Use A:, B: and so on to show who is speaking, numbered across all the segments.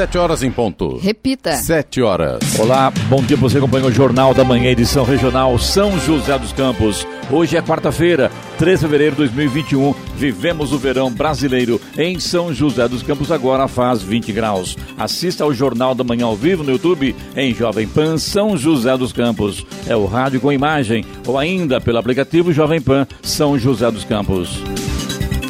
A: Sete horas em ponto.
B: Repita.
A: Sete horas.
C: Olá, bom dia. Você acompanha o Jornal da Manhã, edição regional São José dos Campos. Hoje é quarta-feira, 3 de fevereiro de 2021. Vivemos o verão brasileiro em São José dos Campos, agora faz 20 graus. Assista ao Jornal da Manhã ao vivo no YouTube em Jovem Pan São José dos Campos. É o rádio com imagem ou ainda pelo aplicativo Jovem Pan São José dos Campos.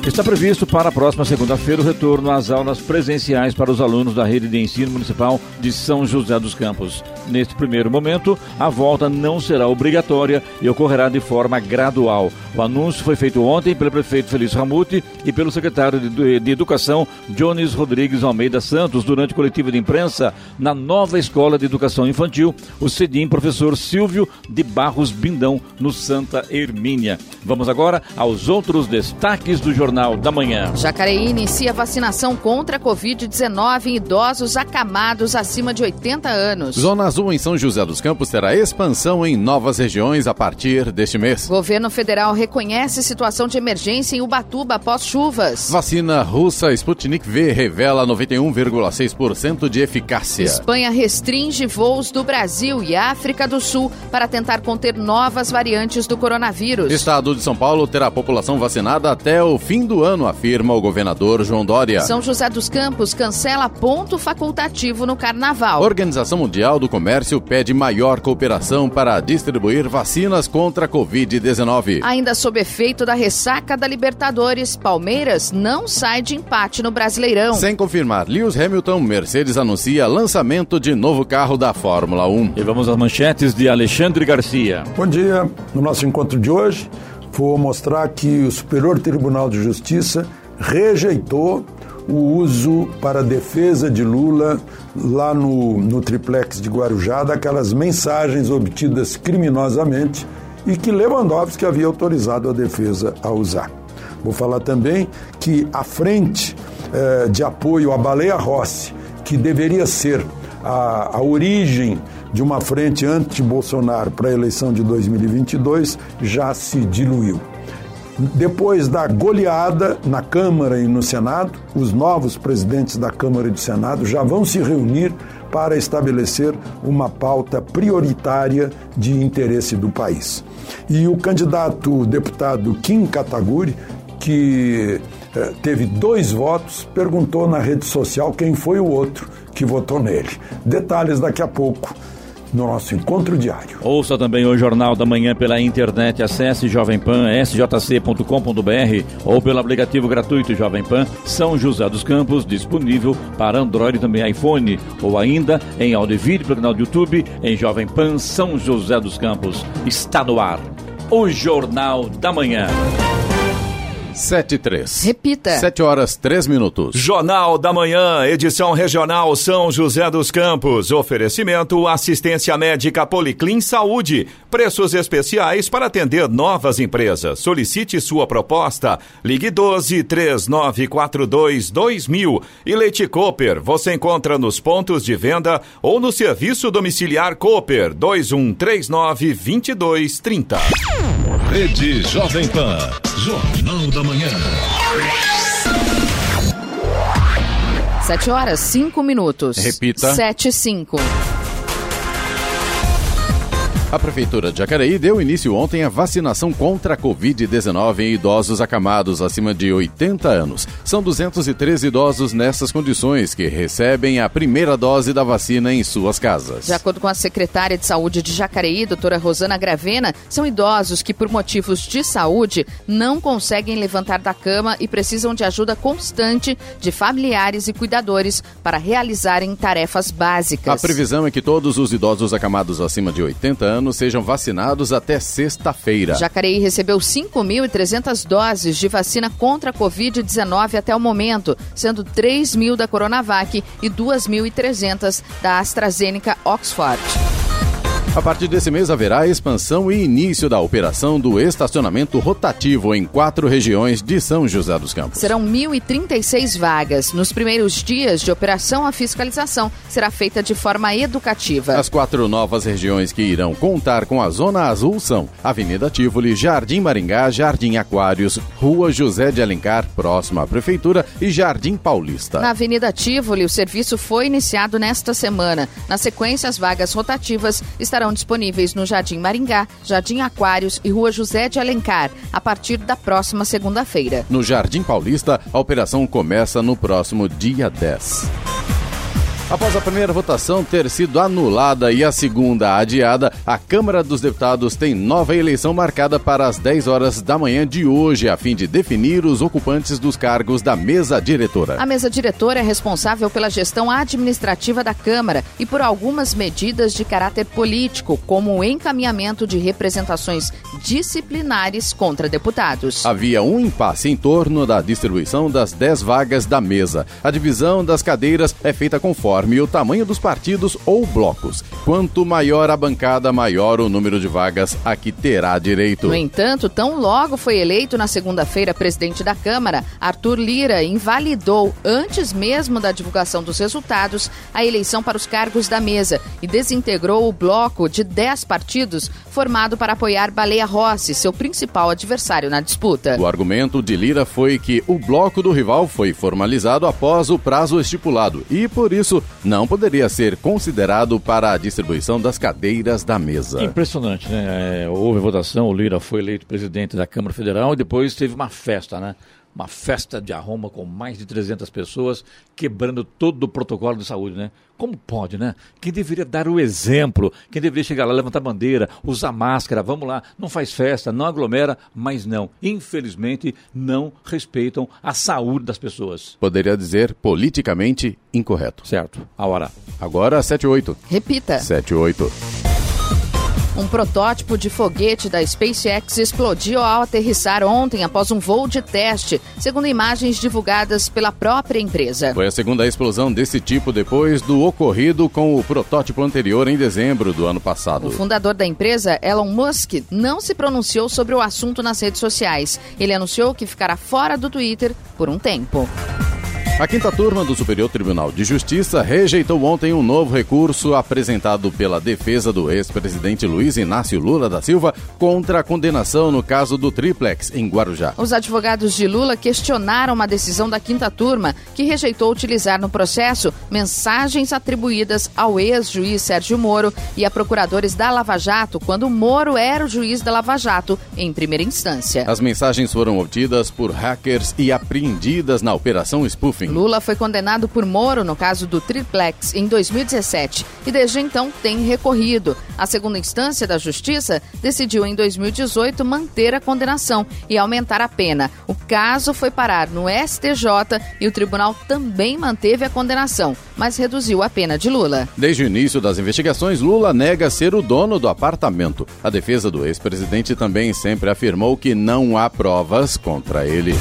C: Está previsto para a próxima segunda-feira o retorno às aulas presenciais para os alunos da rede de ensino municipal de São José dos Campos. Neste primeiro momento, a volta não será obrigatória e ocorrerá de forma gradual. O anúncio foi feito ontem pelo prefeito Felício Ramute e pelo secretário de, Educação, Jones Rodrigues Almeida Santos, durante coletiva de imprensa na nova Escola de Educação Infantil, o CEDIM professor Silvio de Barros Bindão, no Santa Hermínia. Vamos agora aos outros destaques do Jornal da Manhã.
B: Jacareí inicia vacinação contra a Covid-19 em idosos acamados acima de 80 anos.
A: Zona Azul em São José dos Campos terá expansão em novas regiões a partir deste mês.
B: Governo federal reconhece situação de emergência em Ubatuba após chuvas.
A: Vacina russa Sputnik V revela 91,6% de eficácia.
B: Espanha restringe voos do Brasil e África do Sul para tentar conter novas variantes do coronavírus.
A: Estado de São Paulo terá a população vacinada até o fim do ano, afirma o governador João Dória.
B: São José dos Campos cancela ponto facultativo no carnaval.
A: A Organização Mundial do Comércio pede maior cooperação para distribuir vacinas contra a Covid-19.
B: Ainda sob efeito da ressaca da Libertadores, Palmeiras não sai de empate no Brasileirão.
A: Sem confirmar, Lewis Hamilton, Mercedes anuncia lançamento de novo carro da Fórmula 1.
C: E vamos às manchetes de Alexandre Garcia.
D: Bom dia. No nosso encontro de hoje, vou mostrar que o Superior Tribunal de Justiça rejeitou o uso para defesa de Lula lá no, no triplex de Guarujá daquelas mensagens obtidas criminosamente e que Lewandowski havia autorizado a defesa a usar. Vou falar também que a frente eh, de apoio à Baleia Rossi, que deveria ser a, a origem de uma frente anti-Bolsonaro para a eleição de 2022 já se diluiu. Depois da goleada na Câmara e no Senado, os novos presidentes da Câmara e do Senado já vão se reunir para estabelecer uma pauta prioritária de interesse do país. E o candidato deputado Kim Kataguri, que eh, teve dois votos, perguntou na rede social quem foi o outro que votou nele. Detalhes daqui a pouco no nosso encontro diário.
C: Ouça também o Jornal da Manhã pela internet. Acesse Jovem Pan, sjc.com.br ou pelo aplicativo gratuito Jovem Pan São José dos Campos, disponível para Android e também iPhone, ou ainda em áudio e vídeo pelo canal do YouTube em Jovem Pan São José dos Campos. Está no ar. O Jornal da Manhã.
A: 7 e 3.
B: Repita.
A: 7 horas 3 minutos.
E: Jornal da Manhã, edição regional São José dos Campos. Oferecimento assistência médica Policlin Saúde. Preços especiais para atender novas empresas. Solicite sua proposta. Ligue 12 3942 2000. E Leite Cooper, você encontra nos pontos de venda ou no serviço domiciliar Cooper 2139 2230. Rede Jovem Pan. Jornal da Manhã.
B: 7 horas, 5 minutos.
A: Repita.
B: 7 e 5.
A: A Prefeitura de Jacareí deu início ontem à vacinação contra a Covid-19 em idosos acamados acima de 80 anos. São 213 idosos nessas condições que recebem a primeira dose da vacina em suas casas.
B: De acordo com a secretária de Saúde de Jacareí, doutora Rosana Gravena, são idosos que, por motivos de saúde, não conseguem levantar da cama e precisam de ajuda constante de familiares e cuidadores para realizarem tarefas
A: A
B: básicas.
A: previsão é que todos os idosos acamados acima de 80 anos sejam vacinados até sexta-feira.
B: Jacareí recebeu 5.300 doses de vacina contra a Covid-19 até o momento, sendo 3 mil da Coronavac e 2.300 da AstraZeneca Oxford.
A: A partir desse mês haverá expansão e início da operação do estacionamento rotativo em quatro regiões de São José dos Campos.
B: Serão 1.036 vagas. Nos primeiros dias de operação, a fiscalização será feita de forma educativa.
A: As quatro novas regiões que irão contar com a Zona Azul são Avenida Tivoli, Jardim Maringá, Jardim Aquários, Rua José de Alencar, próxima à Prefeitura, e Jardim Paulista.
B: Na Avenida Tivoli, o serviço foi iniciado nesta semana. Na sequência, as vagas rotativas estarão estarão disponíveis no Jardim Maringá, Jardim Aquários e Rua José de Alencar, a partir da próxima segunda-feira.
A: No Jardim Paulista, a operação começa no próximo dia 10. Após a primeira votação ter sido anulada e a segunda adiada, a Câmara dos Deputados tem nova eleição marcada para as 10 horas da manhã de hoje, a fim de definir os ocupantes dos cargos da mesa diretora.
B: A mesa diretora é responsável pela gestão administrativa da Câmara e por algumas medidas de caráter político, como o encaminhamento de representações disciplinares contra deputados.
A: Havia um impasse em torno da distribuição das 10 vagas da mesa. A divisão das cadeiras é feita conforme conforme o tamanho dos partidos ou blocos. Quanto maior a bancada, maior o número de vagas a que terá direito.
B: No entanto, tão logo foi eleito na segunda-feira presidente da Câmara, Arthur Lira invalidou, antes mesmo da divulgação dos resultados, a eleição para os cargos da mesa e desintegrou o bloco de 10 partidos formado para apoiar Baleia Rossi, seu principal adversário na disputa.
A: O argumento de Lira foi que o bloco do rival foi formalizado após o prazo estipulado e, por isso, não poderia ser considerado para a distribuição das cadeiras da mesa.
C: Impressionante, né? É, houve votação, o Lira foi eleito presidente da Câmara Federal e depois teve uma festa, né? Uma festa de arroma com mais de 300 pessoas, quebrando todo o protocolo de saúde, né? Como pode, né? Quem deveria dar o exemplo, quem deveria chegar lá, levantar bandeira, usar máscara, vamos lá, não faz festa, não aglomera, mas não. Infelizmente, não respeitam a saúde das pessoas.
A: Poderia dizer politicamente incorreto.
C: Certo. A hora.
A: Agora, 7 8.
B: Repita.
A: 7 8.
B: Um protótipo de foguete da SpaceX explodiu ao aterrissar ontem após um voo de teste, segundo imagens divulgadas pela própria empresa.
A: Foi a segunda explosão desse tipo depois do ocorrido com o protótipo anterior em dezembro do ano passado.
B: O fundador da empresa, Elon Musk, não se pronunciou sobre o assunto nas redes sociais. Ele anunciou que ficará fora do Twitter por um tempo.
A: A quinta turma do Superior Tribunal de Justiça rejeitou ontem um novo recurso apresentado pela defesa do ex-presidente Luiz Inácio Lula da Silva contra a condenação no caso do triplex em Guarujá.
B: Os advogados de Lula questionaram uma decisão da quinta turma que rejeitou utilizar no processo mensagens atribuídas ao ex-juiz Sérgio Moro e a procuradores da Lava Jato quando Moro era o juiz da Lava Jato em primeira instância.
A: As mensagens foram obtidas por hackers e apreendidas na operação spoofing.
B: Lula foi condenado por Moro no caso do Triplex em 2017 e desde então tem recorrido. A segunda instância da Justiça decidiu em 2018 manter a condenação e aumentar a pena. O caso foi parar no STJ e o tribunal também manteve a condenação, mas reduziu a pena de Lula.
A: Desde o início das investigações, Lula nega ser o dono do apartamento. A defesa do ex-presidente também sempre afirmou que não há provas contra ele.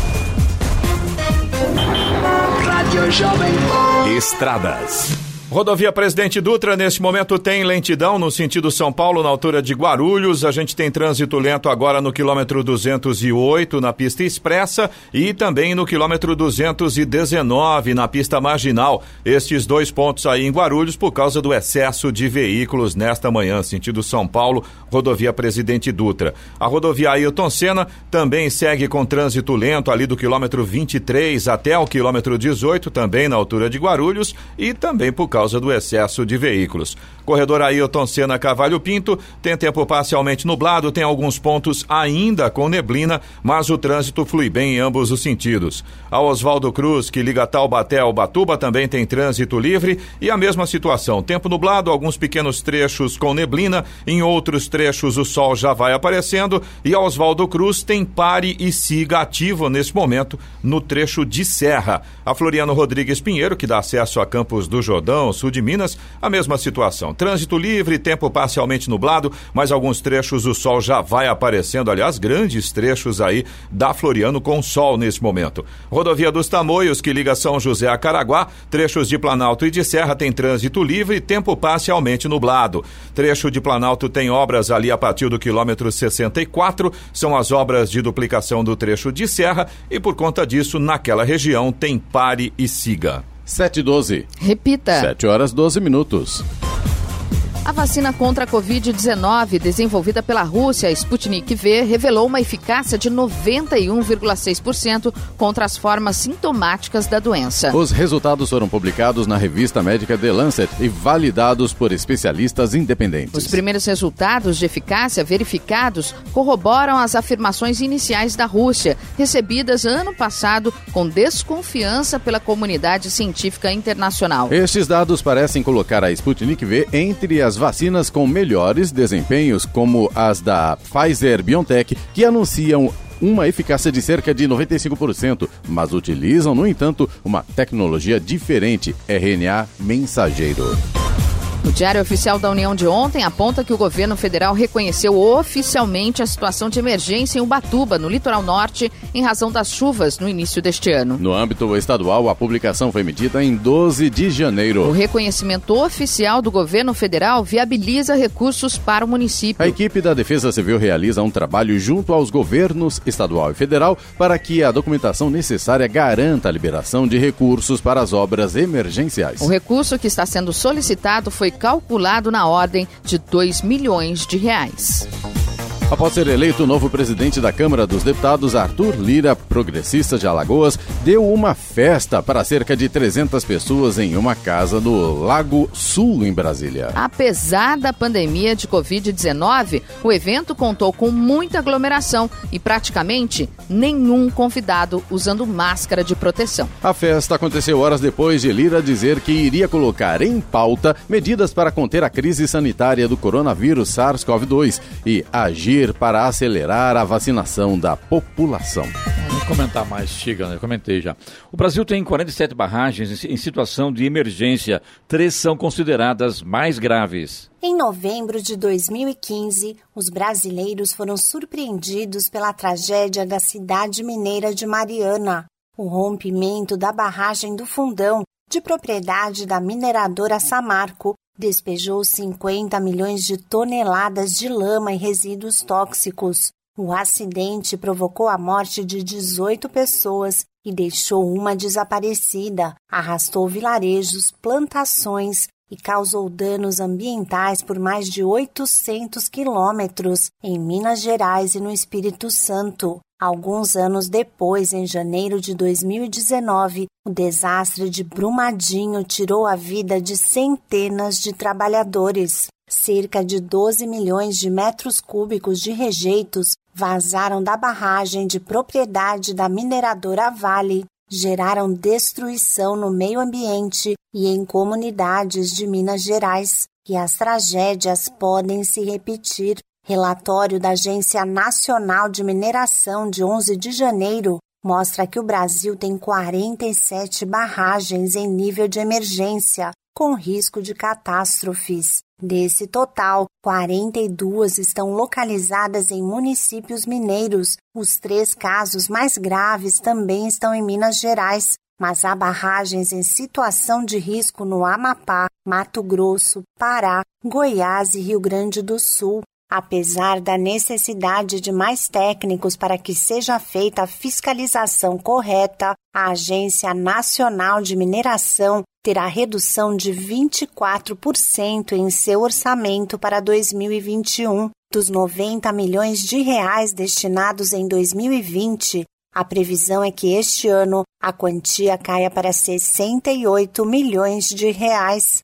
E: Estradas. Rodovia Presidente Dutra, neste momento, tem lentidão no sentido São Paulo, na altura de Guarulhos. A gente tem trânsito lento agora no quilômetro 208, na pista expressa, e também no quilômetro 219, na pista marginal. Estes dois pontos aí em Guarulhos, por causa do excesso de veículos nesta manhã, sentido São Paulo, rodovia Presidente Dutra. A rodovia Ailton Senna também segue com trânsito lento ali do quilômetro 23 até o quilômetro 18, também na altura de Guarulhos, e também por causa causa do excesso de veículos. Corredor Ailton Senna Cavalho Pinto tem tempo parcialmente nublado, tem alguns pontos ainda com neblina, mas o trânsito flui bem em ambos os sentidos. A Oswaldo Cruz, que liga Taubaté ao Batuba, também tem trânsito livre e a mesma situação. Tempo nublado, alguns pequenos trechos com neblina, em outros trechos o sol já vai aparecendo e a Oswaldo Cruz tem pare e siga ativo nesse momento no trecho de serra. A Floriano Rodrigues Pinheiro, que dá acesso a Campos do Jordão, região sul de Minas, a mesma situação. Trânsito livre, tempo parcialmente nublado, mas alguns trechos o sol já vai aparecendo. Aliás, grandes trechos aí da Floriano com sol nesse momento. Rodovia dos Tamoios, que liga São José a Caraguá, trechos de Planalto e de Serra tem trânsito livre e tempo parcialmente nublado. Trecho de Planalto tem obras ali a partir do quilômetro 64, são as obras de duplicação do trecho de Serra e por conta disso, naquela região tem pare e siga.
A: 7 e 12.
B: Repita.
A: 7 horas 12 minutos.
B: A vacina contra a Covid-19, desenvolvida pela Rússia, Sputnik V, revelou uma eficácia de 91,6% contra as formas sintomáticas da doença.
A: Os resultados foram publicados na revista médica The Lancet e validados por especialistas independentes.
B: Os primeiros resultados de eficácia verificados corroboram as afirmações iniciais da Rússia, recebidas ano passado com desconfiança pela comunidade científica internacional.
A: Estes dados parecem colocar a Sputnik V entre as vacinas com melhores desempenhos, como as da Pfizer BioNTech, que anunciam uma eficácia de cerca de 95%, mas utilizam, no entanto, uma tecnologia diferente, RNA mensageiro.
B: O Diário Oficial da União de ontem aponta que o governo federal reconheceu oficialmente a situação de emergência em Ubatuba, no litoral norte, em razão das chuvas no início deste ano.
A: No âmbito estadual, a publicação foi emitida em 12 de janeiro.
B: O reconhecimento oficial do governo federal viabiliza recursos para o município.
A: A equipe da Defesa Civil realiza um trabalho junto aos governos estadual e federal para que a documentação necessária garanta a liberação de recursos para as obras emergenciais.
B: O recurso que está sendo solicitado foi calculado na ordem de 2 milhões de reais.
A: Após ser eleito o novo presidente da Câmara dos Deputados, Arthur Lira, progressista de Alagoas, deu uma festa para cerca de 300 pessoas em uma casa no Lago Sul, em Brasília.
B: Apesar da pandemia de Covid-19, o evento contou com muita aglomeração e praticamente nenhum convidado usando máscara de proteção.
A: A festa aconteceu horas depois de Lira dizer que iria colocar em pauta medidas para conter a crise sanitária do coronavírus SARS-CoV-2 e agir para acelerar a vacinação da população.
C: Vamos comentar mais, Chiga, né? eu comentei já. O Brasil tem 47 barragens em situação de emergência. Três são consideradas mais graves.
F: Em novembro de 2015, os brasileiros foram surpreendidos pela tragédia da cidade mineira de Mariana. O rompimento da barragem do Fundão, de propriedade da mineradora Samarco, despejou 50 milhões de toneladas de lama e resíduos tóxicos. O acidente provocou a morte de 18 pessoas e deixou uma desaparecida, arrastou vilarejos, plantações e causou danos ambientais por mais de 800 quilômetros em Minas Gerais e no Espírito Santo. Alguns anos depois, em janeiro de 2019, o desastre de Brumadinho tirou a vida de centenas de trabalhadores. Cerca de 12 milhões de metros cúbicos de rejeitos vazaram da barragem de propriedade da mineradora Vale, geraram destruição no meio ambiente e em comunidades de Minas Gerais. E as tragédias podem se repetir. Relatório da Agência Nacional de Mineração de 11 de janeiro mostra que o Brasil tem 47 barragens em nível de emergência, com risco de catástrofes. Desse total, 42 estão localizadas em municípios mineiros. Os três casos mais graves também estão em Minas Gerais, mas há barragens em situação de risco no Amapá, Mato Grosso, Pará, Goiás e Rio Grande do Sul. Apesar da necessidade de mais técnicos para que seja feita a fiscalização correta, a Agência Nacional de Mineração terá redução de 24% em seu orçamento para 2021. Dos 90 milhões de reais destinados em 2020, a previsão é que este ano a quantia caia para 68 milhões de reais.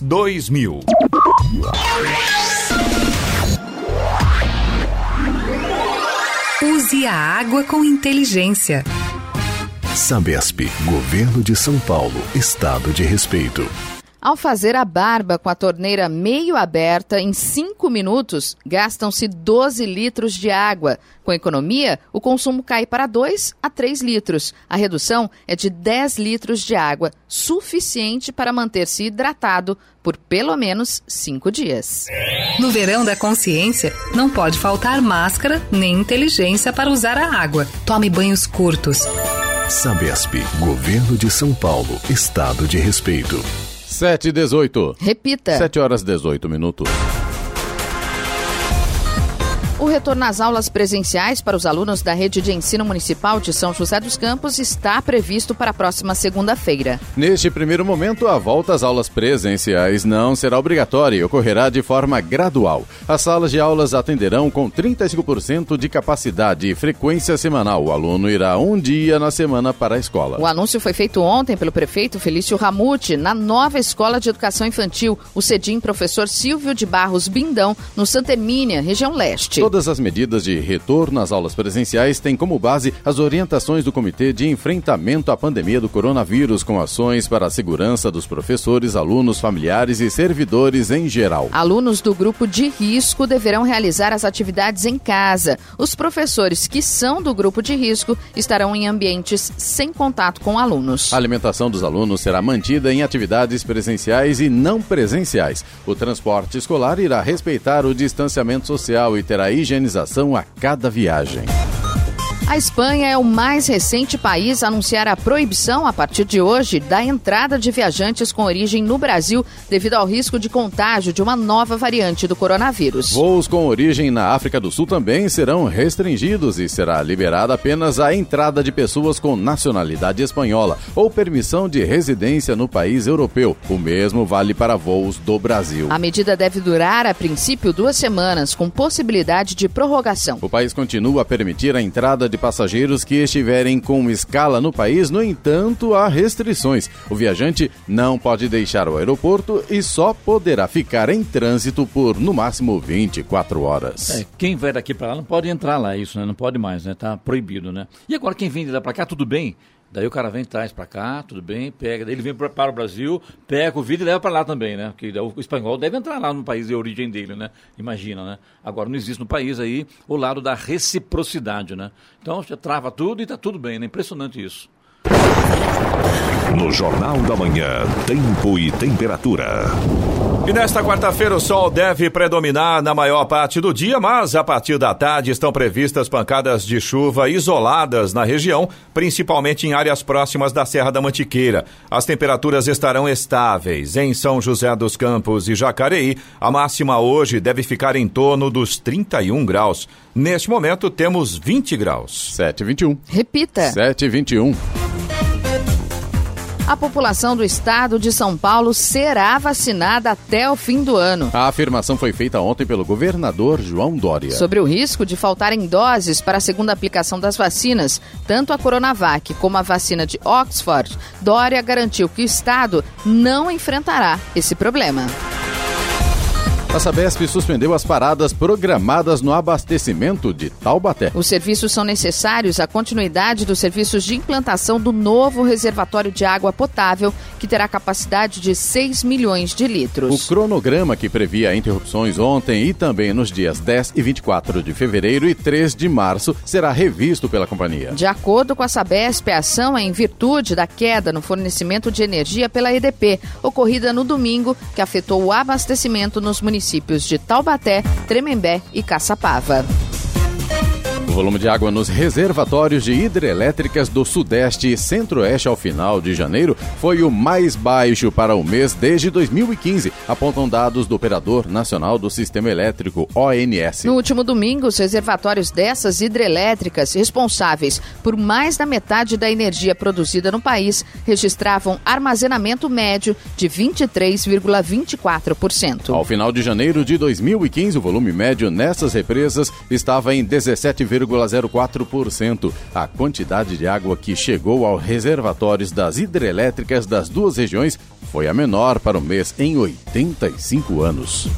E: 2000.
G: Use a água com inteligência.
H: Sabesp, Governo de São Paulo, Estado de Respeito.
B: Ao fazer a barba com a torneira meio aberta, em 5 minutos, gastam-se 12 litros de água. Com economia, o consumo cai para 2 a 3 litros. A redução é de 10 litros de água, suficiente para manter-se hidratado por pelo menos 5 dias.
G: No verão da consciência, não pode faltar máscara nem inteligência para usar a água. Tome banhos curtos.
H: Sabesp, Governo de São Paulo, Estado de Respeito.
A: 7 e 18.
B: Repita.
A: 7 horas 18 minutos.
B: O retorno às aulas presenciais para os alunos da rede de ensino municipal de São José dos Campos está previsto para a próxima segunda-feira.
A: Neste primeiro momento, a volta às aulas presenciais não será obrigatória e ocorrerá de forma gradual. As salas de aulas atenderão com 35% de capacidade e frequência semanal. O aluno irá um dia na semana para a escola.
B: O anúncio foi feito ontem pelo prefeito Felício Ramute na nova Escola de Educação Infantil, o CEDIM Professor Silvio de Barros Bindão, no Santa Hermínia, região leste.
A: Todas as medidas de retorno às aulas presenciais têm como base as orientações do Comitê de Enfrentamento à Pandemia do Coronavírus, com ações para a segurança dos professores, alunos, familiares e servidores em geral.
B: Alunos do grupo de risco deverão realizar as atividades em casa. Os professores que são do grupo de risco estarão em ambientes sem contato com alunos.
A: A alimentação dos alunos será mantida em atividades presenciais e não presenciais. O transporte escolar irá respeitar o distanciamento social e terá higienização a cada viagem.
B: A Espanha é o mais recente país a anunciar a proibição, a partir de hoje, da entrada de viajantes com origem no Brasil devido ao risco de contágio de uma nova variante do coronavírus.
A: Voos com origem na África do Sul também serão restringidos e será liberada apenas a entrada de pessoas com nacionalidade espanhola ou permissão de residência no país europeu. O mesmo vale para voos do Brasil.
B: A medida deve durar, a princípio, duas semanas, com possibilidade de prorrogação.
A: O país continua a permitir a entrada de passageiros que estiverem com escala no país, no entanto, há restrições. O viajante não pode deixar o aeroporto e só poderá ficar em trânsito por no máximo 24 horas.
C: É, quem vai daqui para lá não pode entrar lá, isso, né? Não pode mais, né? Tá proibido, né? E agora quem vem de lá para cá, tudo bem? Daí o cara vem, traz para cá, tudo bem, pega. Daí ele vem para o Brasil, pega o vídeo e leva para lá também, né? Porque o espanhol deve entrar lá no país de origem dele, né? Imagina, né? Agora não existe no país aí o lado da reciprocidade, né? Então você trava tudo e tá tudo bem, né? Impressionante isso.
H: No Jornal da Manhã, Tempo e Temperatura.
E: E nesta quarta-feira o sol deve predominar na maior parte do dia, mas a partir da tarde estão previstas pancadas de chuva isoladas na região, principalmente em áreas próximas da Serra da Mantiqueira. As temperaturas estarão estáveis. Em São José dos Campos e Jacareí, a máxima hoje deve ficar em torno dos 31 graus. Neste momento temos 20 graus.
A: 7h21.
B: Repita.
A: 7h21.
B: A população do estado de São Paulo será vacinada até o fim do ano.
A: A afirmação foi feita ontem pelo governador João Dória.
B: Sobre o risco de faltarem doses para a segunda aplicação das vacinas, tanto a Coronavac como a vacina de Oxford, Dória garantiu que o estado não enfrentará esse problema.
A: A Sabesp suspendeu as paradas programadas no abastecimento de Taubaté.
B: Os serviços são necessários à continuidade dos serviços de implantação do novo reservatório de água potável, que terá capacidade de 6 milhões de litros.
A: O cronograma que previa interrupções ontem e também nos dias 10 e 24 de fevereiro e 3 de março será revisto pela companhia.
B: De acordo com a Sabesp, a ação é em virtude da queda no fornecimento de energia pela EDP, ocorrida no domingo, que afetou o abastecimento nos municípios municípios de Taubaté, Tremembé e Caçapava.
A: Volume de água nos reservatórios de hidrelétricas do Sudeste e Centro-Oeste ao final de janeiro foi o mais baixo para o mês desde 2015, apontam dados do Operador Nacional do Sistema Elétrico, ONS.
B: No último domingo, os reservatórios dessas hidrelétricas, responsáveis por mais da metade da energia produzida no país, registravam armazenamento médio de 23,24%.
A: Ao final de janeiro de 2015, o volume médio nessas represas estava em 17,04%. A quantidade de água que chegou aos reservatórios das hidrelétricas das duas regiões foi a menor para o mês em 85 anos.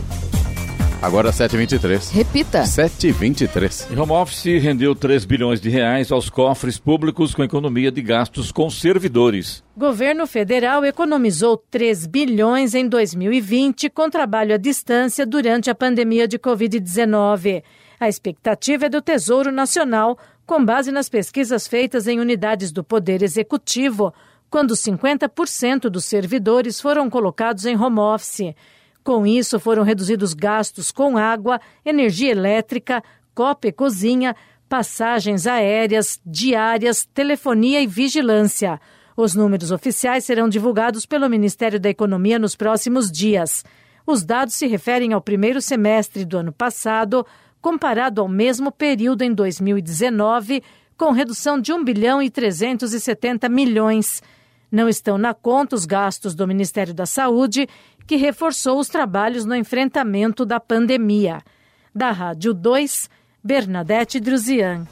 A: Agora 7h23.
B: Repita.
A: 7h23.
C: Home Office rendeu 3 bilhões de reais aos cofres públicos com economia de gastos com servidores.
I: Governo federal economizou 3 bilhões em 2020 com trabalho à distância durante a pandemia de Covid-19. A expectativa é do Tesouro Nacional, com base nas pesquisas feitas em unidades do Poder Executivo, quando 50% dos servidores foram colocados em home office. Com isso, foram reduzidos gastos com água, energia elétrica, copa e cozinha, passagens aéreas, diárias, telefonia e vigilância. Os números oficiais serão divulgados pelo Ministério da Economia nos próximos dias. Os dados se referem ao primeiro semestre do ano passado, comparado ao mesmo período em 2019, com redução de 1 bilhão e 370 milhões. Não estão na conta os gastos do Ministério da Saúde, que reforçou os trabalhos no enfrentamento da pandemia. Da Rádio 2, Bernadette Druzian.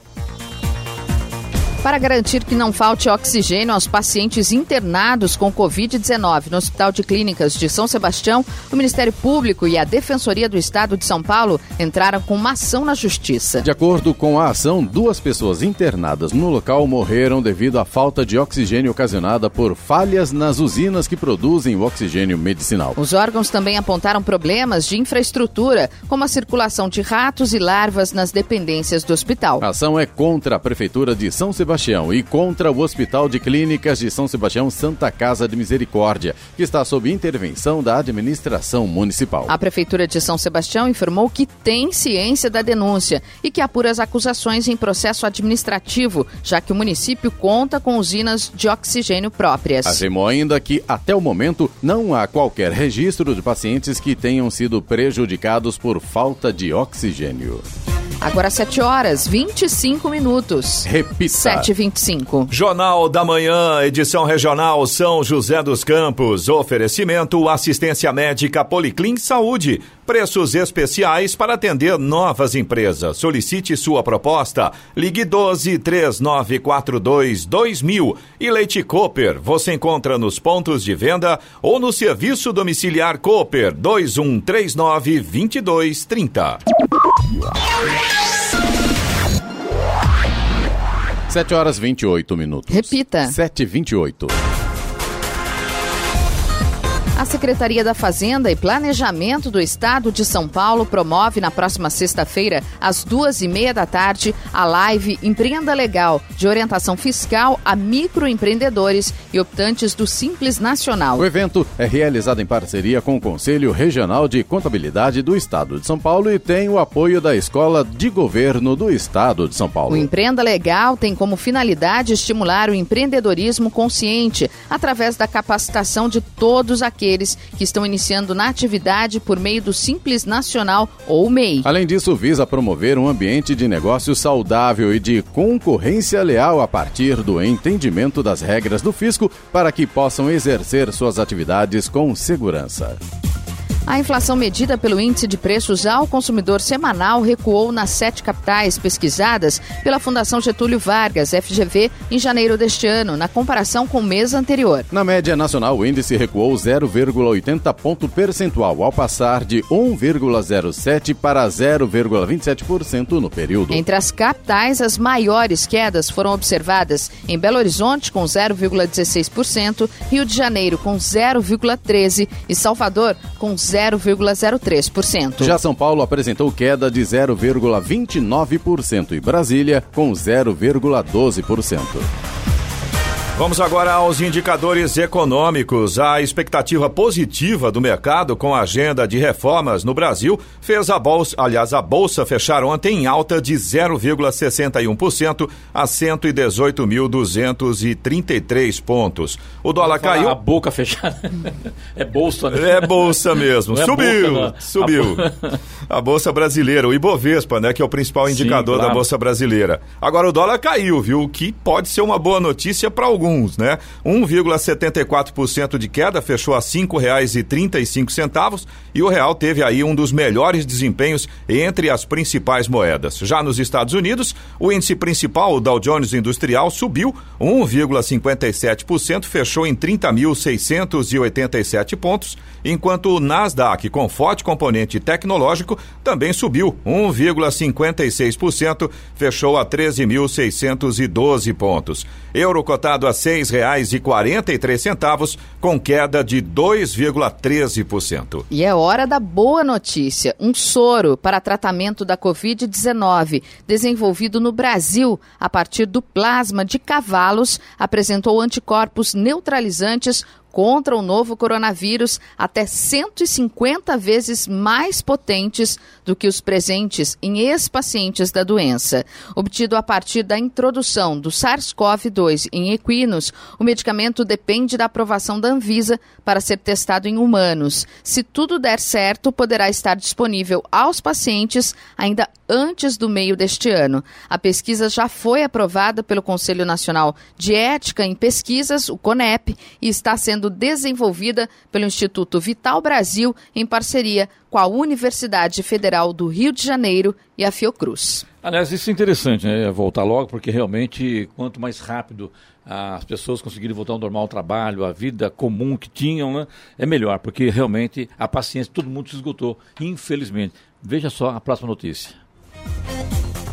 B: Para garantir que não falte oxigênio aos pacientes internados com Covid-19 no Hospital de Clínicas de São Sebastião, o Ministério Público e a Defensoria do Estado de São Paulo entraram com uma ação na Justiça.
A: De acordo com a ação, duas pessoas internadas no local morreram devido à falta de oxigênio ocasionada por falhas nas usinas que produzem o oxigênio medicinal.
B: Os órgãos também apontaram problemas de infraestrutura, como a circulação de ratos e larvas nas dependências do hospital.
A: A ação é contra a Prefeitura de São Sebastião e contra o Hospital de Clínicas de São Sebastião Santa Casa de Misericórdia, que está sob intervenção da administração municipal.
B: A Prefeitura de São Sebastião informou que tem ciência da denúncia e que apura as acusações em processo administrativo, já que o município conta com usinas de oxigênio próprias.
A: Afirmou ainda que, até o momento, não há qualquer registro de pacientes que tenham sido prejudicados por falta de oxigênio.
B: Agora 7 horas 25 minutos.
A: Repita.
B: 7 e 25
E: Jornal da Manhã, edição regional São José dos Campos. Oferecimento assistência médica Policlin Saúde. Preços especiais para atender novas empresas. Solicite sua proposta. Ligue 12 3942 2000. E Leite Cooper. Você encontra nos pontos de venda ou no serviço domiciliar Cooper 2139 2230.
A: 7 horas 28 minutos.
B: Repita.
A: 7 e 28.
B: A Secretaria da Fazenda e Planejamento do Estado de São Paulo promove na próxima sexta-feira, às duas e meia da tarde, a live Empreenda Legal, de orientação fiscal a microempreendedores e optantes do Simples Nacional.
A: O evento é realizado em parceria com o Conselho Regional de Contabilidade do Estado de São Paulo e tem o apoio da Escola de Governo do Estado de São Paulo.
B: O Empreenda Legal tem como finalidade estimular o empreendedorismo consciente através da capacitação de todos aqueles que estão iniciando na atividade por meio do Simples Nacional ou MEI.
A: Além disso, visa promover um ambiente de negócio saudável e de concorrência leal a partir do entendimento das regras do fisco para que possam exercer suas atividades com segurança.
B: A inflação medida pelo Índice de Preços ao Consumidor Semanal recuou nas sete capitais pesquisadas pela Fundação Getúlio Vargas, FGV, em janeiro deste ano, na comparação com o mês anterior.
A: Na média nacional, o índice recuou 0,80 ponto percentual, ao passar de 1,07 para 0,27% no período.
B: Entre as capitais, as maiores quedas foram observadas em Belo Horizonte, com 0,16%, Rio de Janeiro, com 0,13% e Salvador, com 0,13%. 0,03%.
A: Já São Paulo apresentou queda de 0,29% e Brasília com 0,12%.
E: Vamos agora aos indicadores econômicos. A expectativa positiva do mercado com a agenda de reformas no Brasil fez a bolsa, aliás, a bolsa fechar ontem em alta de 0,61% a 118.233 pontos. O dólar caiu.
C: A boca fechada. é bolsa,
E: né? É bolsa mesmo. É subiu, boca, subiu. A... bolsa brasileira, o Ibovespa, né, que é o principal indicador Sim, claro. da bolsa brasileira. Agora o dólar caiu, viu? O que pode ser uma boa notícia para alguns alguns, né? 1,74% de queda, fechou a R$ 5,35 e o real teve aí um dos melhores desempenhos entre as principais moedas. Já nos Estados Unidos, o índice principal, o Dow Jones Industrial, subiu 1,57%, fechou em 30.687 pontos, enquanto o Nasdaq, com forte componente tecnológico, também subiu 1,56%, fechou a 13.612 pontos. Euro cotado a seis reais e quarenta e três centavos, com queda de 2,13%.
B: E é hora da boa notícia. Um soro para tratamento da Covid-19, desenvolvido no Brasil a partir do plasma de cavalos, apresentou anticorpos neutralizantes contra o novo coronavírus até 150 vezes mais potentes do que os presentes em ex-pacientes da doença. Obtido a partir da introdução do SARS-CoV-2 em equinos, o medicamento depende da aprovação da Anvisa para ser testado em humanos. Se tudo der certo, poderá estar disponível aos pacientes ainda antes do meio deste ano. A pesquisa já foi aprovada pelo Conselho Nacional de Ética em Pesquisas, o CONEP, e está sendo sendo desenvolvida pelo Instituto Vital Brasil em parceria com a Universidade Federal do Rio de Janeiro e a Fiocruz.
C: Aliás, isso é interessante, né? Voltar logo, porque realmente, quanto mais rápido as pessoas conseguirem voltar ao normal ao trabalho, a vida comum que tinham, né? é melhor, porque realmente a paciência, todo mundo se esgotou, infelizmente. Veja só a próxima notícia.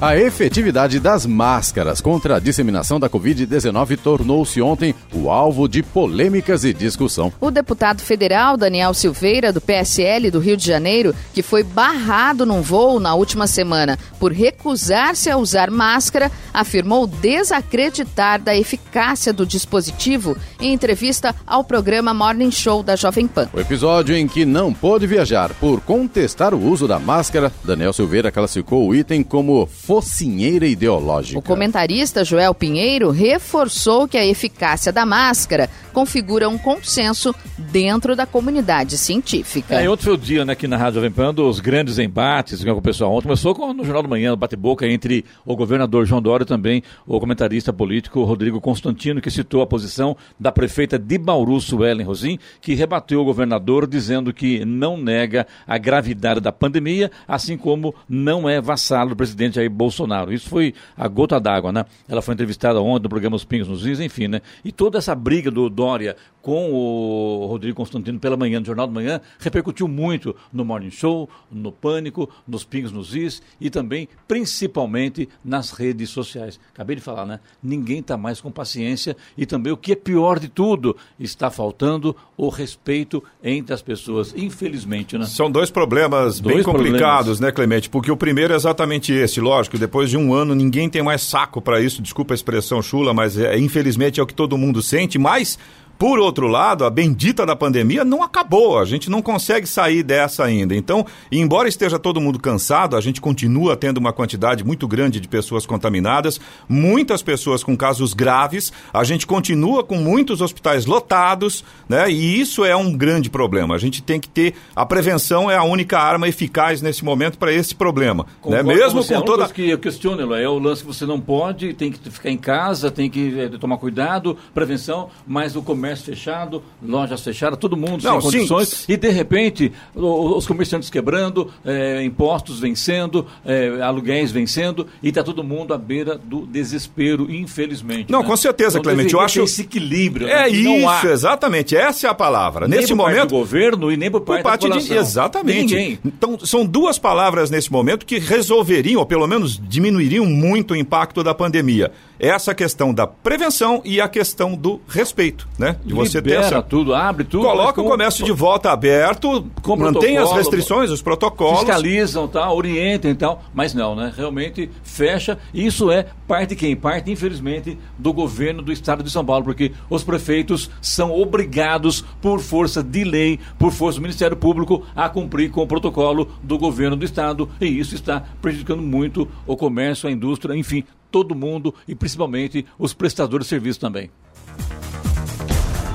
A: A efetividade das máscaras contra a disseminação da Covid-19 tornou-se ontem o alvo de polêmicas e discussão.
B: O deputado federal Daniel Silveira, do PSL do Rio de Janeiro, que foi barrado num voo na última semana por recusar-se a usar máscara, afirmou desacreditar da eficácia do dispositivo em entrevista ao programa Morning Show da Jovem Pan.
A: O episódio em que não pôde viajar por contestar o uso da máscara, Daniel Silveira classificou o item como focinheira ideológica.
B: O comentarista Joel Pinheiro reforçou que a eficácia da máscara configura um consenso dentro da comunidade científica.
C: É, outro foi o dia né, aqui na Rádio Jovem Pan dos grandes embates com o pessoal ontem. Começou com, no Jornal da Manhã, bate-boca entre o governador João Dória e também o comentarista político Rodrigo Constantino, que citou a posição da prefeita de Bauru, Suelen Rosim, que rebateu o governador dizendo que não nega a gravidade da pandemia, assim como não é vassalo do presidente Jair Bolsonaro. Isso foi a gota d'água, né? Ela foi entrevistada ontem no programa Os Pingos nos Is, enfim, né? E toda essa briga do Dória com o Rodrigo Constantino pela manhã, no Jornal da Manhã, repercutiu muito no Morning Show, no Pânico, nos Pingos nos Is e também, principalmente, nas redes sociais. Acabei de falar, né? Ninguém está mais com paciência e também, o que é pior de tudo, está faltando o respeito entre as pessoas, infelizmente, né?
E: São dois problemas dois bem complicados, problemas. né, Clemente? Porque o primeiro é exatamente esse, lógico, depois de um ano ninguém tem mais saco para isso, desculpa a expressão chula, mas é, infelizmente é o que todo mundo sente, mas por outro lado, a bendita da pandemia não acabou, a gente não consegue sair dessa ainda. Então, embora esteja todo mundo cansado, a gente continua tendo uma quantidade muito grande de pessoas contaminadas, muitas pessoas com casos graves, a gente continua com muitos hospitais lotados, né? E isso é um grande problema. A gente tem que ter a prevenção é a única arma eficaz nesse momento para esse problema, né? Mesmo com, com toda
C: que eu questiono, é o lance que você não pode, tem que ficar em casa, tem que é, tomar cuidado, prevenção, mas o comércio comércio fechado, lojas fechadas, todo mundo Não, sem condições, sim. e de repente os comerciantes quebrando, é, impostos vencendo, é, aluguéis vencendo, e está todo mundo à beira do desespero, infelizmente.
E: Não, né? com certeza, então, Clemente, eu acho...
C: esse equilíbrio.
E: É né? isso, exatamente, essa é a palavra.
C: Nem
E: nesse
C: momento... do governo e nem por parte, por parte da
E: de... Exatamente. Ninguém. Então, são duas palavras nesse momento que resolveriam, ou pelo menos diminuiriam muito o impacto da pandemia. Essa questão da prevenção e a questão do respeito, né? De você ter essa...
C: tudo, abre tudo.
E: Coloca
C: mas
E: o
C: com-
E: comércio de volta aberto,
C: Com
E: mantém as restrições, os protocolos.
C: fiscalizam, tá, orientem e tal, mas não, né? Realmente fecha. E isso é parte de quem? Parte, infelizmente, do governo do estado de São Paulo, porque os prefeitos são obrigados, por força de lei, por força do Ministério Público, a cumprir com o protocolo do governo do estado. E isso está prejudicando muito o comércio, a indústria, enfim, todo mundo e principalmente os prestadores de serviço também.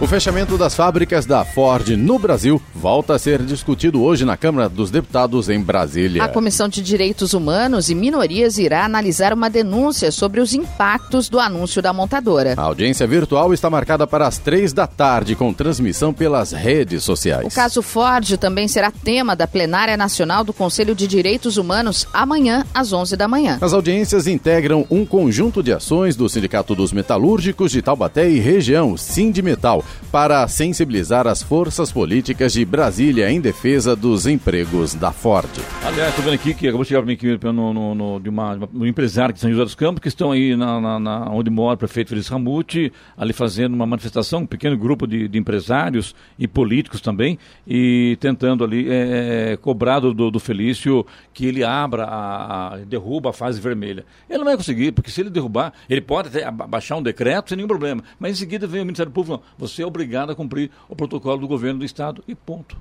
A: O fechamento das fábricas da Ford no Brasil volta a ser discutido hoje na Câmara dos Deputados em Brasília.
B: A Comissão de Direitos Humanos e Minorias irá analisar uma denúncia sobre os impactos do anúncio da montadora.
A: A audiência virtual está marcada para as três da tarde, com transmissão pelas redes
B: O
A: sociais.
B: caso Ford também será tema da plenária nacional do Conselho de Direitos Humanos amanhã às 11 da manhã.
A: As audiências integram um conjunto de ações do Sindicato dos Metalúrgicos de Taubaté e região, Sindimetal, para sensibilizar as forças políticas de Brasília em defesa dos empregos da Ford.
C: Aliás, estou vendo aqui que acabou de chegar para mim aqui no, no- no- de, uma, um empresário de São José dos Campos, que estão aí na, na- na- onde mora o prefeito Feliz Ramute, ali fazendo uma manifestação, um pequeno grupo de, de empresários e políticos também, e tentando ali é, é, cobrar do, do Felício que ele abra, a, a- derruba a fase vermelha. Ele não vai conseguir, porque se ele derrubar, ele pode até baixar um decreto sem nenhum problema, mas em seguida vem o Ministério Público, não, você é obrigado a cumprir o protocolo do governo do Estado e ponto.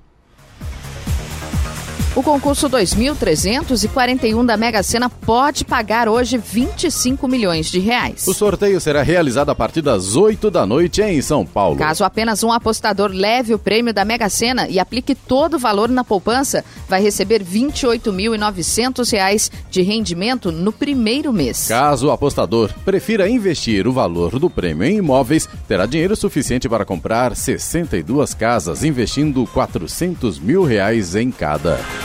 B: O concurso 2341 da Mega Sena pode pagar hoje 25 milhões de reais.
A: O sorteio será realizado a partir das 8 da noite em São Paulo.
B: Caso apenas um apostador leve o prêmio da Mega Sena e aplique todo o valor na poupança, vai receber 28.900 reais de rendimento no primeiro mês.
A: Caso o apostador prefira investir o valor do prêmio em imóveis, terá dinheiro suficiente para comprar 62 casas, investindo 400 mil reais em cada.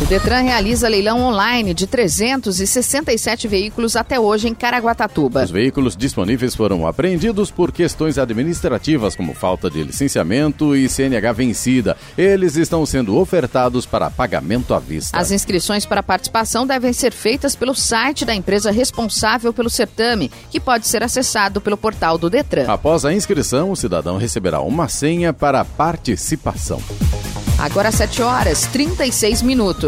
B: O Detran realiza leilão online de 367 veículos até hoje em Caraguatatuba.
A: Os veículos disponíveis foram apreendidos por questões administrativas, como falta de licenciamento e CNH vencida. Eles estão sendo ofertados para pagamento à vista.
B: As inscrições para participação devem ser feitas pelo site da empresa responsável pelo certame, que pode ser acessado pelo portal do Detran.
A: Após a inscrição, o cidadão receberá uma senha para participação.
B: Agora 7 horas 36 minutos.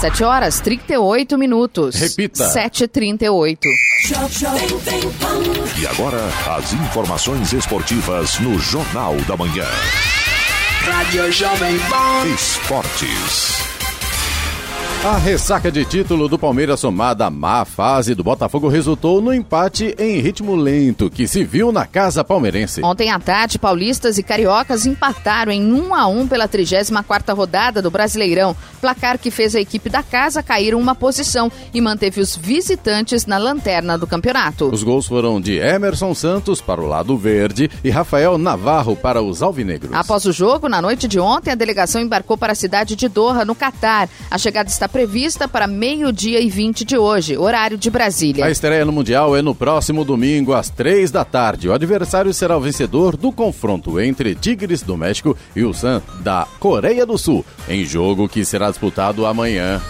B: 7 horas 38 minutos.
A: Repita.
B: 7h38.
H: E agora, as informações esportivas no Jornal da Manhã.
J: Rádio Jovem Pan.
H: Esportes.
A: A ressaca de título do Palmeiras somada à má fase do Botafogo resultou no empate em ritmo lento que se viu na casa palmeirense.
B: Ontem à tarde, paulistas e cariocas empataram em 1 a 1 pela 34ª rodada do Brasileirão, placar que fez a equipe da casa cair uma posição e manteve os visitantes na lanterna do campeonato.
A: Os gols foram de Emerson Santos para o lado verde e Rafael Navarro para os alvinegros.
B: Após o jogo, na noite de ontem, a delegação embarcou para a cidade de Doha, no Catar. A chegada está prevista para meio-dia e 20 de hoje, horário de Brasília.
A: A estreia no Mundial é no próximo domingo, às três da tarde. O adversário será o vencedor do confronto entre Tigres do México e o Sun da Coreia do Sul, em jogo que será disputado amanhã.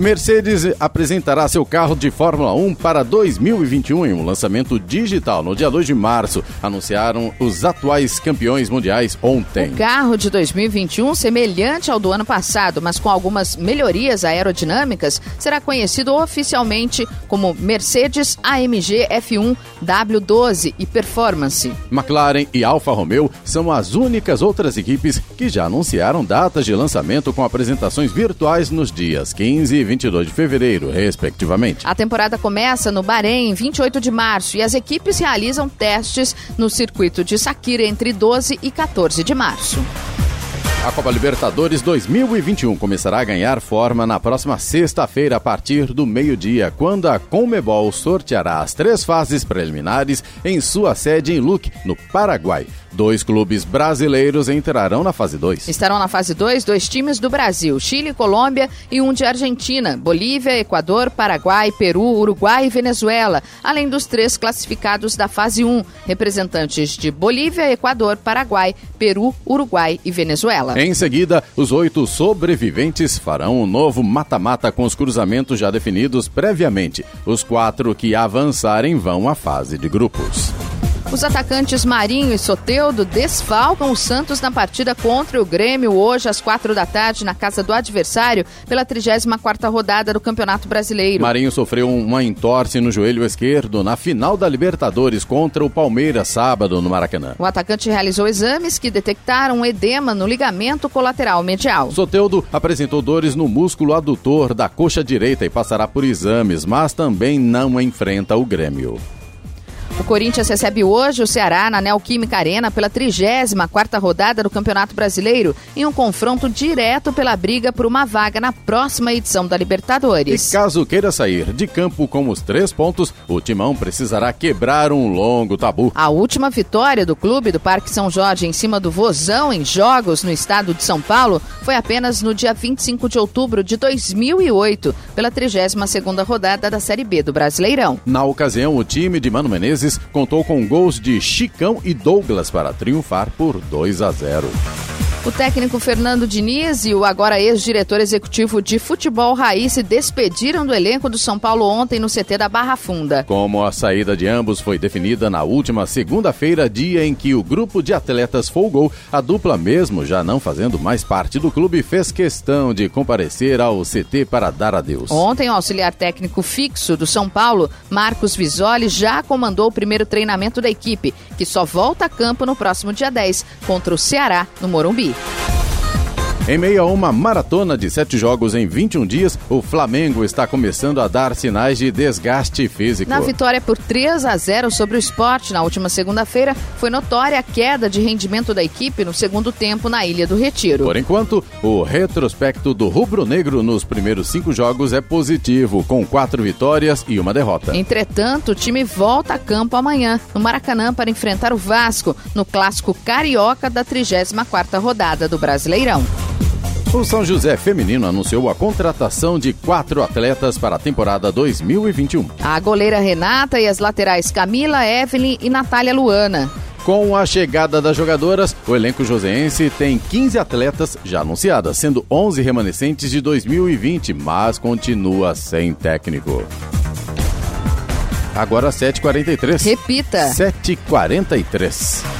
A: Mercedes apresentará seu carro de Fórmula 1 para 2021 em um lançamento digital no dia 2 de março. Anunciaram os atuais campeões mundiais ontem.
B: O carro de 2021, semelhante ao do ano passado, mas com algumas melhorias aerodinâmicas, será conhecido oficialmente como Mercedes AMG F1 W12 e Performance.
A: McLaren e Alfa Romeo são as únicas outras equipes que já anunciaram datas de lançamento com apresentações virtuais nos dias 15 e 22 de fevereiro, respectivamente.
B: A temporada começa no Bahrein, 28 de março, e as equipes realizam testes no circuito de Sakira entre 12 e 14 de março.
A: A Copa Libertadores 2021 começará a ganhar forma na próxima sexta-feira, a partir do meio-dia, quando a Comebol sorteará as três fases preliminares em sua sede em Luque, no Paraguai. Dois clubes brasileiros entrarão na fase 2.
B: Estarão na fase 2 dois times do Brasil, Chile, Colômbia e um de Argentina, Bolívia, Equador, Paraguai, Peru, Uruguai e Venezuela, além dos três classificados da fase 1, representantes de Bolívia, Equador, Paraguai, Peru, Uruguai e Venezuela.
A: Em seguida, os oito sobreviventes farão um novo mata-mata com os cruzamentos já definidos previamente. Os quatro que avançarem vão à fase de grupos.
B: Os atacantes Marinho e Soteudo desfalcam o Santos na partida contra o Grêmio hoje às quatro da tarde na casa do adversário pela 34ª rodada do Campeonato Brasileiro.
A: Marinho sofreu uma entorse no joelho esquerdo na final da Libertadores contra o Palmeiras sábado no Maracanã.
B: O atacante realizou exames que detectaram um edema no ligamento colateral medial.
A: Soteudo apresentou dores no músculo adutor da coxa direita e passará por exames, mas também não enfrenta o Grêmio.
B: O Corinthians recebe hoje o Ceará na Neoquímica Arena pela 34ª rodada do Campeonato Brasileiro em um confronto direto pela briga por uma vaga na próxima edição da Libertadores.
A: E caso queira sair de campo com os três pontos, o Timão precisará quebrar um longo tabu.
B: A última vitória do clube do Parque São Jorge em cima do Vozão em jogos no estado de São Paulo foi apenas no dia 25 de outubro de 2008, pela 32ª rodada da Série B do Brasileirão.
A: Na ocasião, o time de Mano Menezes contou com gols de Chicão e Douglas para triunfar por 2 a 0.
B: O técnico Fernando Diniz e o agora ex-diretor executivo de futebol Raiz se despediram do elenco do São Paulo ontem no CT da Barra Funda.
A: Como a saída de ambos foi definida na última segunda-feira, dia em que o grupo de atletas folgou, a dupla mesmo já não fazendo mais parte do clube fez questão de comparecer ao CT para dar adeus.
B: Ontem o auxiliar técnico fixo do São Paulo, Marcos Visoli, já comandou o primeiro treinamento da equipe, que só volta a campo no próximo dia 10 contra o Ceará no Morumbi.
A: Em meio a uma maratona de sete jogos em 21 dias, o Flamengo está começando a dar sinais de desgaste físico.
B: Na vitória por 3 a 0 sobre o esporte na última segunda-feira, foi notória a queda de rendimento da equipe no segundo tempo na Ilha do Retiro.
A: Por enquanto, o retrospecto do rubro-negro nos primeiros cinco jogos é positivo, com quatro vitórias e uma derrota.
B: Entretanto, o time volta a campo amanhã, no Maracanã, para enfrentar o Vasco, no clássico carioca da 34ª rodada do Brasileirão.
A: O São José Feminino anunciou a contratação de quatro atletas para a temporada 2021.
B: A goleira Renata e as laterais Camila, Evelyn e Natália Luana.
A: Com a chegada das jogadoras, o elenco joseense tem 15 atletas já anunciadas, sendo 11 remanescentes de 2020, mas continua sem técnico. Agora 7h43.
B: Repita.
A: 7h43.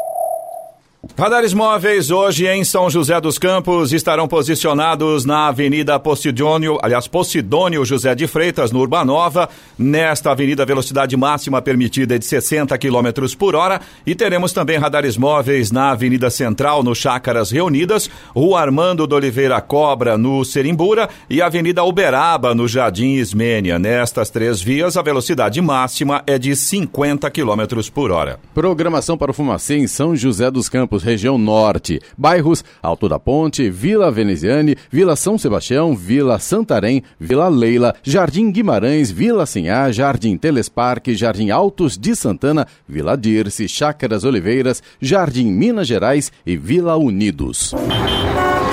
E: Radares móveis hoje em São José dos Campos estarão posicionados na Avenida Posidônio, aliás, Posidônio José de Freitas, no Urbanova. Nesta avenida, a velocidade máxima permitida é de 60 km por hora. E teremos também radares móveis na Avenida Central, no Chácaras Reunidas, Rua Armando de Oliveira Cobra, no Serimbura, e Avenida Uberaba, no Jardim Ismênia. Nestas três vias, a velocidade máxima é de 50 km por hora.
A: Programação para o Fumacê em São José dos Campos região norte. Bairros Alto da Ponte, Vila Veneziane, Vila São Sebastião, Vila Santarém, Vila Leila, Jardim Guimarães, Vila Sinhá, Jardim Telesparque, Jardim Altos de Santana, Vila Dirce, Chácaras Oliveiras, Jardim Minas Gerais e Vila Unidos.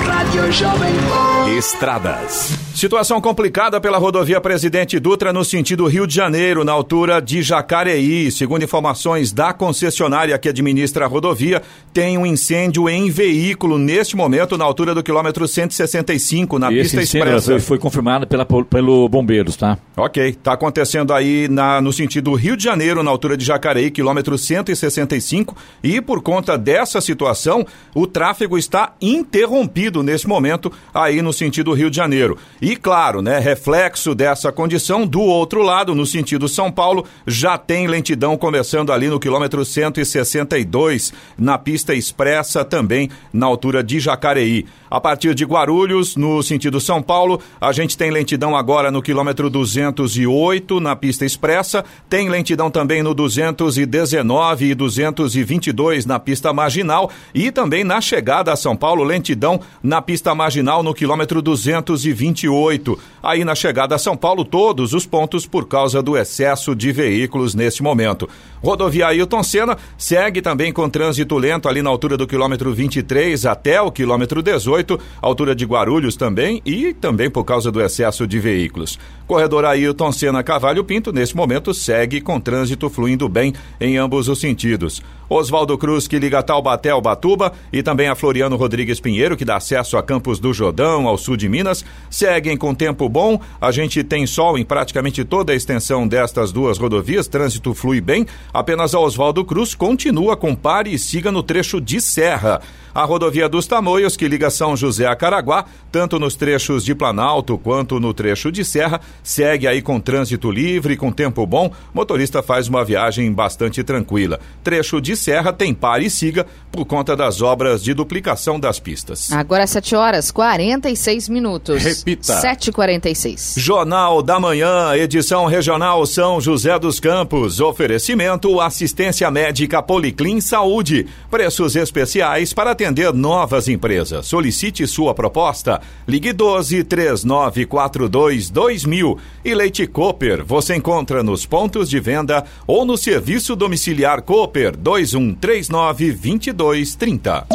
J: Rádio Jovem
E: Estradas. Situação complicada pela rodovia Presidente Dutra no sentido Rio de Janeiro, na altura de Jacareí. Segundo informações da concessionária que administra a rodovia, tem um incêndio em veículo neste momento na altura do quilômetro 165 na pista
C: incêndio
E: expressa.
C: foi, confirmado pela, pelo Bombeiros, tá?
E: Ok, está acontecendo aí na, no sentido Rio de Janeiro, na altura de Jacareí, quilômetro 165, e por conta dessa situação, o tráfego está interrompido nesse momento aí no sentido Rio de Janeiro. E claro, né, reflexo dessa condição, do outro lado, no sentido São Paulo, já tem lentidão começando ali no quilômetro 162, na pista expressa também na altura de Jacareí. A partir de Guarulhos, no sentido São Paulo, a gente tem lentidão agora no quilômetro 208 na pista expressa, tem lentidão também no 219 e 222 na pista marginal e também na chegada a São Paulo, lentidão na pista marginal no quilômetro 228. Aí na chegada a São Paulo, todos os pontos por causa do excesso de veículos neste momento. Rodovia Ailton Senna segue também com trânsito lento ali na altura do quilômetro 23 até o quilômetro 18, altura de Guarulhos também e também por causa do excesso de veículos. Corredor Ailton Senna Cavalho Pinto, neste momento, segue com trânsito fluindo bem em ambos os sentidos. Oswaldo Cruz, que liga Taubaté ao Batuba, e também a Floriano Rodrigues Pinheiro, que dá acesso a Campos do Jordão, ao sul de Minas, seguem com tempo bom. A gente tem sol em praticamente toda a extensão destas duas rodovias, trânsito flui bem. Apenas a Oswaldo Cruz continua com pare e siga no trecho de serra. A rodovia dos Tamoios, que liga São José a Caraguá, tanto nos trechos de Planalto quanto no trecho de Serra, segue aí com trânsito livre, com tempo bom. Motorista faz uma viagem bastante tranquila. Trecho de Serra tem pare e siga por conta das obras de duplicação das pistas.
B: Agora 7 horas 46 minutos.
E: Repita.
B: 7h46.
E: Jornal da Manhã, edição regional São José dos Campos. Oferecimento assistência médica Policlin Saúde. Preços especiais para atender novas empresas. Solicite sua proposta. Ligue 12 3942 2000. E Leite Cooper você encontra nos pontos de venda ou no serviço domiciliar Cooper 2139 2230.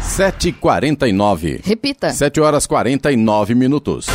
A: Sete e quarenta e nove.
B: Repita.
A: Sete horas quarenta e nove minutos.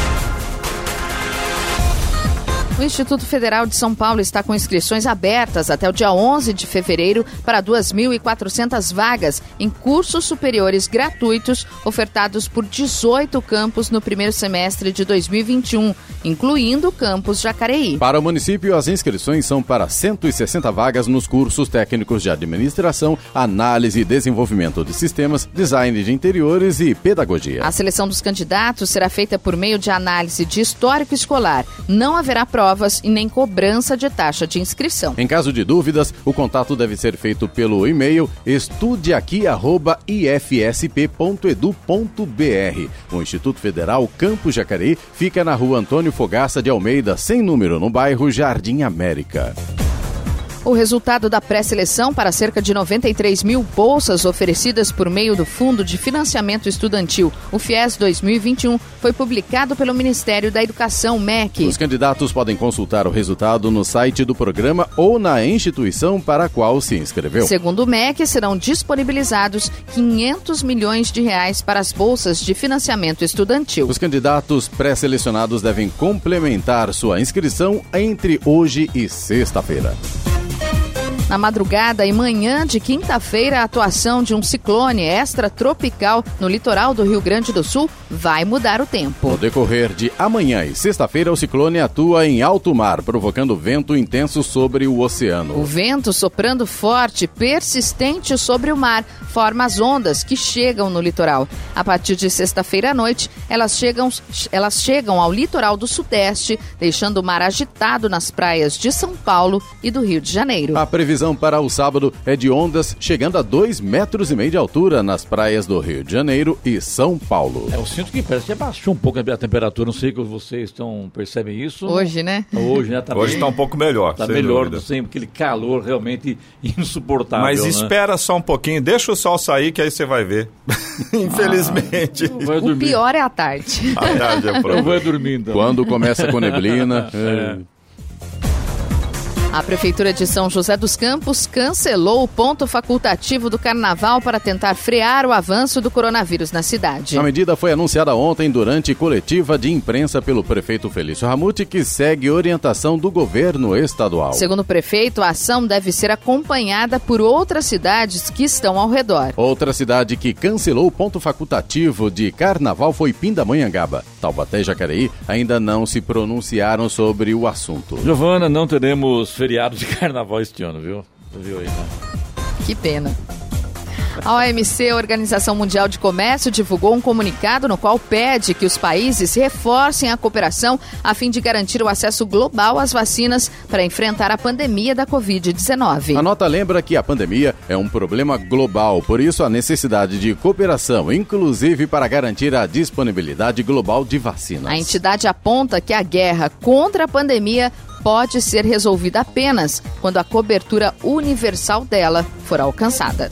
B: O Instituto Federal de São Paulo está com inscrições abertas até o dia 11 de fevereiro para 2.400 vagas em cursos superiores gratuitos ofertados por 18 campos no primeiro semestre de 2021, incluindo o campus Jacareí.
A: Para o município, as inscrições são para 160 vagas nos cursos técnicos de administração, análise e desenvolvimento de sistemas, design de interiores e pedagogia.
B: A seleção dos candidatos será feita por meio de análise de histórico escolar. Não haverá provas e nem cobrança de taxa de inscrição.
A: Em caso de dúvidas, o contato deve ser feito pelo e-mail estudeaqui@ifsp.edu.br. O Instituto Federal Campus Jacareí fica na Rua Antônio Fogaça de Almeida, sem número, no bairro Jardim América.
B: O resultado da pré-seleção para cerca de 93 mil bolsas oferecidas por meio do Fundo de Financiamento Estudantil, o FIES 2021, foi publicado pelo Ministério da Educação, MEC.
A: Os candidatos podem consultar o resultado no site do programa ou na instituição para a qual se inscreveu.
B: Segundo o MEC, serão disponibilizados 500 milhões de reais para as bolsas de financiamento estudantil.
A: Os candidatos pré-selecionados devem complementar sua inscrição entre hoje e sexta-feira.
B: Na madrugada e manhã de quinta-feira, a atuação de um ciclone extratropical no litoral do Rio Grande do Sul vai mudar o tempo.
A: No decorrer de amanhã e sexta-feira, o ciclone atua em alto mar, provocando vento intenso sobre o oceano.
B: O vento soprando forte, persistente sobre o mar, forma as ondas que chegam no litoral. A partir de sexta-feira à noite, elas chegam, elas chegam ao litoral do sudeste, deixando o mar agitado nas praias de São Paulo e do Rio de Janeiro.
A: A previsão para o sábado é de ondas chegando a 2 metros e meio de altura nas praias do Rio de Janeiro e São Paulo.
C: É, eu sinto que parece que abaixou um pouco a temperatura, não sei que vocês estão percebem isso.
B: Hoje, né?
C: Hoje, né?
E: Tá Hoje está um pouco melhor.
C: Está melhor do sempre, aquele calor realmente insuportável.
E: Mas
C: né?
E: espera só um pouquinho, deixa o sol sair que aí você vai ver. Infelizmente.
B: Ah, o pior é a tarde.
E: A tarde é
C: Eu vou dormir então.
A: Quando começa com neblina.
C: É.
B: A Prefeitura de São José dos Campos cancelou o ponto facultativo do carnaval para tentar frear o avanço do coronavírus na cidade.
A: A medida foi anunciada ontem durante coletiva de imprensa pelo prefeito Felício Ramute, que segue orientação do governo estadual.
B: Segundo o prefeito, a ação deve ser acompanhada por outras cidades que estão ao redor.
A: Outra cidade que cancelou o ponto facultativo de carnaval foi Pindamonhangaba. Taubaté e Jacareí ainda não se pronunciaram sobre o assunto.
C: Giovana, não teremos feriado de carnaval este ano, viu? Viu aí, né?
B: Que pena. A OMC, a Organização Mundial de Comércio, divulgou um comunicado no qual pede que os países reforcem a cooperação a fim de garantir o acesso global às vacinas para enfrentar a pandemia da Covid-19.
A: A nota lembra que a pandemia é um problema global, por isso a necessidade de cooperação, inclusive para garantir a disponibilidade global de vacinas.
B: A entidade aponta que a guerra contra a pandemia pode ser resolvida apenas quando a cobertura universal dela for alcançada.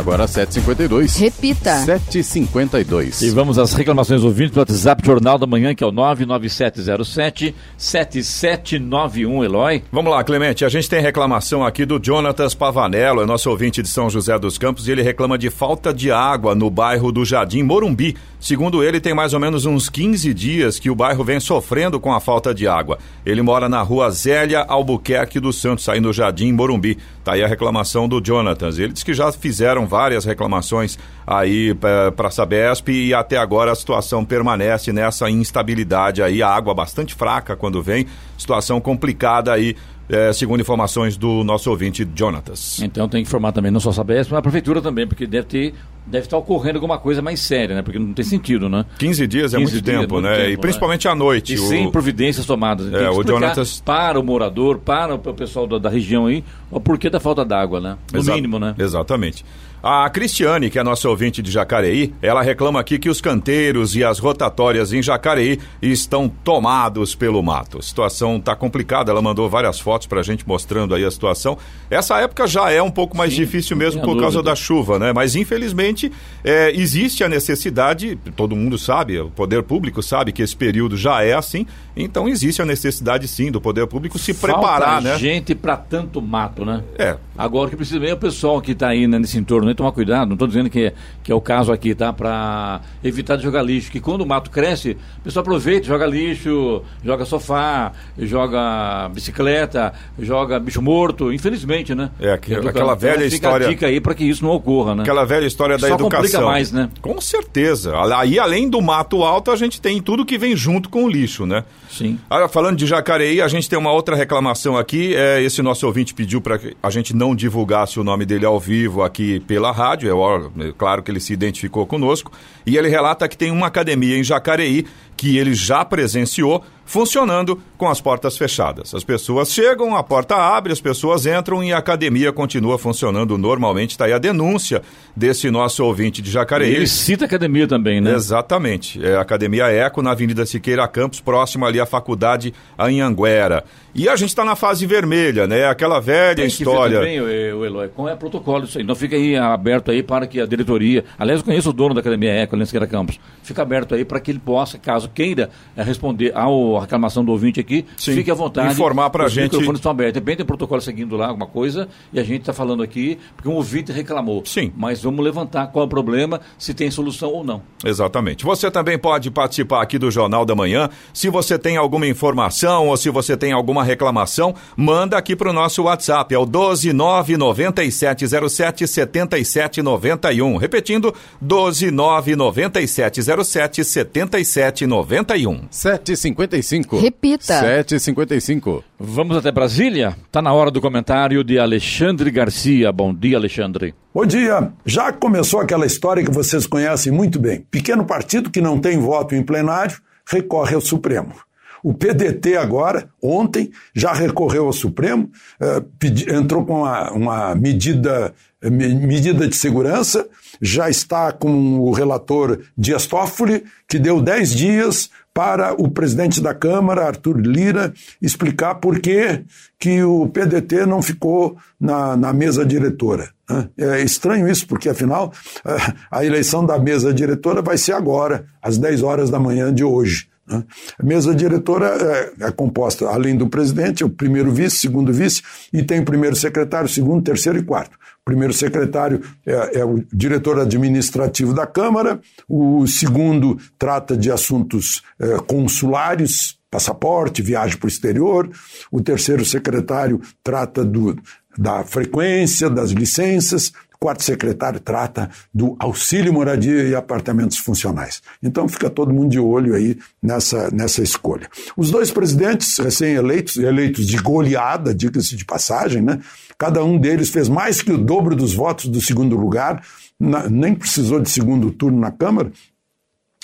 A: Agora 7h52.
B: Repita.
A: 7h52.
C: E vamos às reclamações ouvintes do WhatsApp Jornal da Manhã, que é o 99707 7791, Eloy.
E: Vamos lá, Clemente. A gente tem reclamação aqui do Jonatas Pavanello, é nosso ouvinte de São José dos Campos, e ele reclama de falta de água no bairro do Jardim Morumbi. Segundo ele, tem mais ou menos uns 15 dias que o bairro vem sofrendo com a falta de água. Ele mora na rua Zélia Albuquerque dos Santos, aí no Jardim Morumbi. Tá aí a reclamação do Jonatas. Ele disse que já fizeram várias reclamações aí para a Sabesp e até agora a situação permanece nessa instabilidade aí, a água bastante fraca quando vem, situação complicada aí é, segundo informações do nosso ouvinte Jonatas.
C: Então tem que informar também não só a Sabesp, mas a prefeitura também, porque deve ter deve estar ocorrendo alguma coisa mais séria, né? Porque não tem sentido, né?
E: 15 dias 15 é muito dias, tempo, muito né? Tempo, e principalmente né? à noite.
C: E o... sem providências tomadas.
E: É, o Jonatas...
C: para o morador, para o pessoal da, da região aí, o porquê da falta d'água, né? No Exa mínimo, né?
E: Exatamente. A Cristiane, que é nossa ouvinte de Jacareí, ela reclama aqui que os canteiros e as rotatórias em Jacareí estão tomados pelo mato. A situação está complicada, ela mandou várias fotos para a gente mostrando aí a situação. Essa época já é um pouco mais Sim, difícil mesmo por causa da chuva, né? Mas infelizmente é, existe a necessidade, todo mundo sabe, o poder público sabe que esse período já é assim, então existe a necessidade sim do poder público se
C: Falta
E: preparar, né?
C: gente para tanto mato, né?
E: É.
C: Agora o que precisa é o pessoal que está aí né, nesse entorno também tomar cuidado, não estou dizendo que, que é o caso aqui, tá? Para evitar de jogar lixo, que quando o mato cresce, o pessoal aproveita, joga lixo, joga sofá, joga bicicleta, joga bicho morto, infelizmente, né?
E: É, que, aquela velha fica história.
C: Dica aí para que isso não ocorra, né?
E: Aquela velha história da
C: Só
E: educação.
C: complica mais, né?
E: Com certeza. Aí, além do mato alto, a gente tem tudo que vem junto com o lixo, né?
C: Sim.
E: Agora, falando de Jacareí, a gente tem uma outra reclamação aqui. É, esse nosso ouvinte pediu para que a gente não divulgasse o nome dele ao vivo aqui pela rádio. É, é claro que ele se identificou conosco. E ele relata que tem uma academia em Jacareí que ele já presenciou funcionando com as portas fechadas. As pessoas chegam, a porta abre, as pessoas entram e a academia continua funcionando normalmente. Está aí a denúncia desse nosso ouvinte de Jacareí.
C: Ele cita a academia também, né?
E: Exatamente. É a Academia Eco, na Avenida Siqueira Campos, próximo ali à faculdade Anhanguera. E a gente está na fase vermelha, né? Aquela velha
C: Tem
E: história.
C: Tem também, o Eloy, como é protocolo isso aí. Não fica aí aberto aí para que a diretoria. Aliás, eu conheço o dono da Academia Eco, ali na Siqueira Campos. Fica aberto aí para que ele possa, caso queira é, responder à reclamação do ouvinte aqui,
E: Sim.
C: fique à vontade.
E: Informar para a gente.
C: Os microfones estão abertos. Depende do protocolo seguindo lá, alguma coisa, e a gente está falando aqui porque um ouvinte reclamou.
E: Sim.
C: Mas vamos levantar qual é o problema, se tem solução ou não.
E: Exatamente. Você também pode participar aqui do Jornal da Manhã. Se você tem alguma informação ou se você tem alguma reclamação, manda aqui para o nosso WhatsApp. É o 1299707 7791. Repetindo, 1299707 7791.
A: 7h55.
B: Repita.
A: 7h55.
C: Vamos até Brasília? Está na hora do comentário de Alexandre Garcia. Bom dia, Alexandre.
D: Bom dia. Já começou aquela história que vocês conhecem muito bem. Pequeno partido que não tem voto em plenário recorre ao Supremo. O PDT agora, ontem, já recorreu ao Supremo, eh, pedi, entrou com uma, uma medida, medida de segurança, já está com o relator Dias Toffoli, que deu 10 dias para o presidente da Câmara, Arthur Lira, explicar por que, que o PDT não ficou na, na mesa diretora. Né? É estranho isso, porque afinal a eleição da mesa diretora vai ser agora, às 10 horas da manhã de hoje. Né? A mesa diretora é, é, composta, além do presidente, o primeiro vice, segundo vice, e tem o primeiro secretário, segundo, terceiro e quarto. O primeiro secretário é, é o diretor administrativo da Câmara, o segundo trata de assuntos é, consulares, passaporte, viagem para o exterior, o terceiro secretário trata do, da frequência, das licenças, quarto secretário trata do auxílio moradia e apartamentos funcionais. Então fica todo mundo de olho aí nessa, nessa escolha. Os dois presidentes recém-eleitos, eleitos de goleada, diga-se de passagem, né? Cada um deles fez mais que o dobro dos votos do segundo lugar, na, nem precisou de segundo turno na Câmara,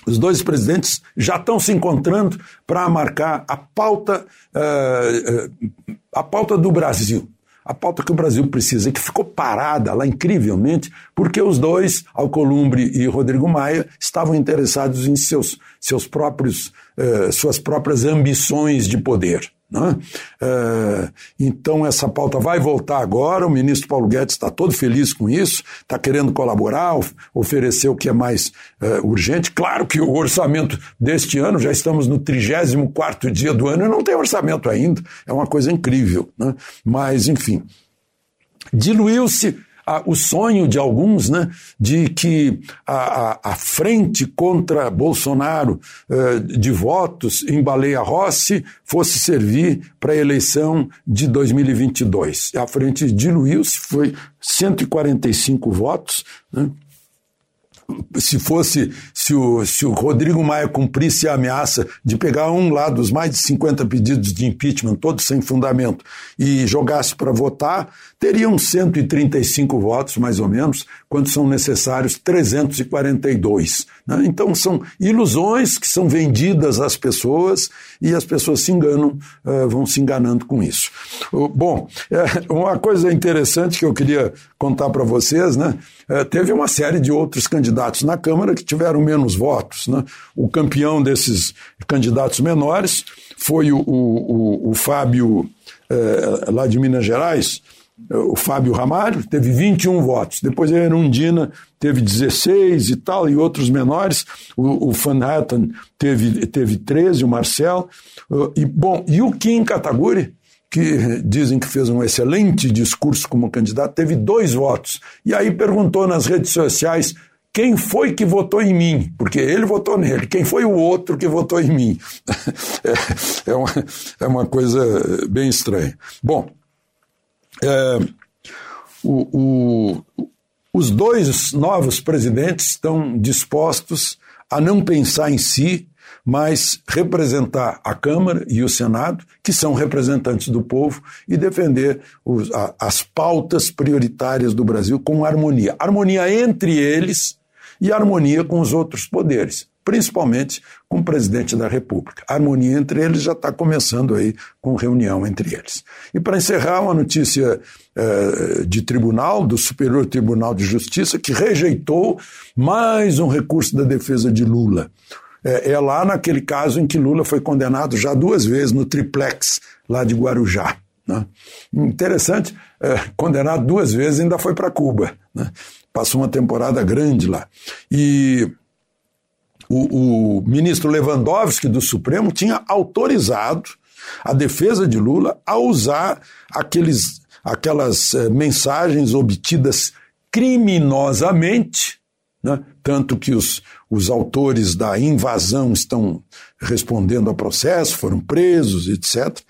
D: os dois presidentes já estão se encontrando para marcar a pauta, uh, uh, a pauta do Brasil. A pauta que o Brasil precisa, que ficou parada lá incrivelmente, porque os dois, Alcolumbre e Rodrigo Maia, estavam interessados em seus, seus próprios, uh, suas próprias ambições de poder. Né? É, então, essa pauta vai voltar agora. O ministro Paulo Guedes está todo feliz com isso, está querendo colaborar, oferecer o que é mais é, urgente. Claro que o orçamento deste ano, já estamos no 34 dia do ano e não tem orçamento ainda. É uma coisa incrível. Né? Mas, enfim, diluiu-se a, o sonho de alguns né, de que a, a, a frente contra Bolsonaro eh, de votos em Baleia Rossi fosse servir para a eleição de 2022. A frente diluiu-se, foi 145 votos. Né, se fosse, se o, se o Rodrigo Maia cumprisse a ameaça de pegar um lá dos mais de 50 pedidos de impeachment, todos sem fundamento, e jogasse para votar, teriam 135 votos, mais ou menos, quando são necessários 342. Né? Então, são ilusões que são vendidas às pessoas e as pessoas se enganam, uh, vão se enganando com isso. Bom, é, uma coisa interessante que eu queria contar para vocês, né? Uh, teve uma série de outros candidatos na Câmara que tiveram menos votos. Né? O campeão desses candidatos menores foi o, o, o, o Fábio, eh, lá de Minas Gerais, o Fábio Ramalho teve 21 votos, depois a Erundina teve 16 e tal, e outros menores, o, o Van Hatten teve, teve 13, o Marcel, uh, e bom, e o Kim Kataguri, que dizem que fez um excelente discurso como candidato, teve dois votos, e aí perguntou nas redes sociais quem foi que votou em mim? Porque ele votou nele. Quem foi o outro que votou em mim? é, é, uma, é uma coisa bem estranha. Bom, é, o, o, os dois novos presidentes estão dispostos a não pensar em si, mas representar a Câmara e o Senado, que são representantes do povo, e defender os, a, as pautas prioritárias do Brasil com harmonia. Harmonia entre eles e harmonia com os outros poderes principalmente com o presidente da República. A harmonia entre eles já está começando aí com reunião entre eles. E para encerrar, uma notícia eh, de tribunal, do Superior Tribunal de Justiça, que rejeitou mais um recurso da defesa de Lula. É, é lá naquele caso em que Lula foi condenado já duas vezes no triplex lá de Guarujá. Né? Interessante, é, condenado duas vezes ainda foi para Cuba. Né? Passou uma temporada grande lá. E o, o ministro Lewandowski do Supremo tinha autorizado a defesa de Lula a usar aqueles, aquelas eh, mensagens obtidas criminosamente, né? tanto que os, os autores da invasão estão respondendo ao processo, foram presos, etc.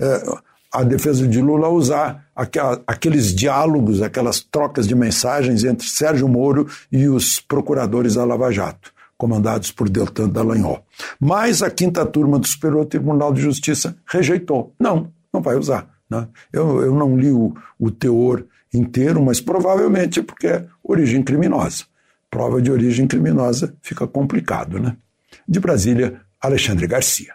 D: Eh, a defesa de Lula usar aquela, aqueles diálogos, aquelas trocas de mensagens entre Sérgio Moro e os procuradores da Lava Jato comandados por Deltan Dallagnol. Mas a quinta turma do Superior Tribunal de Justiça rejeitou. Não, não vai usar. Né? Eu, eu não li o, o teor inteiro, mas provavelmente porque é origem criminosa. Prova de origem criminosa fica complicado, né? De Brasília, Alexandre Garcia.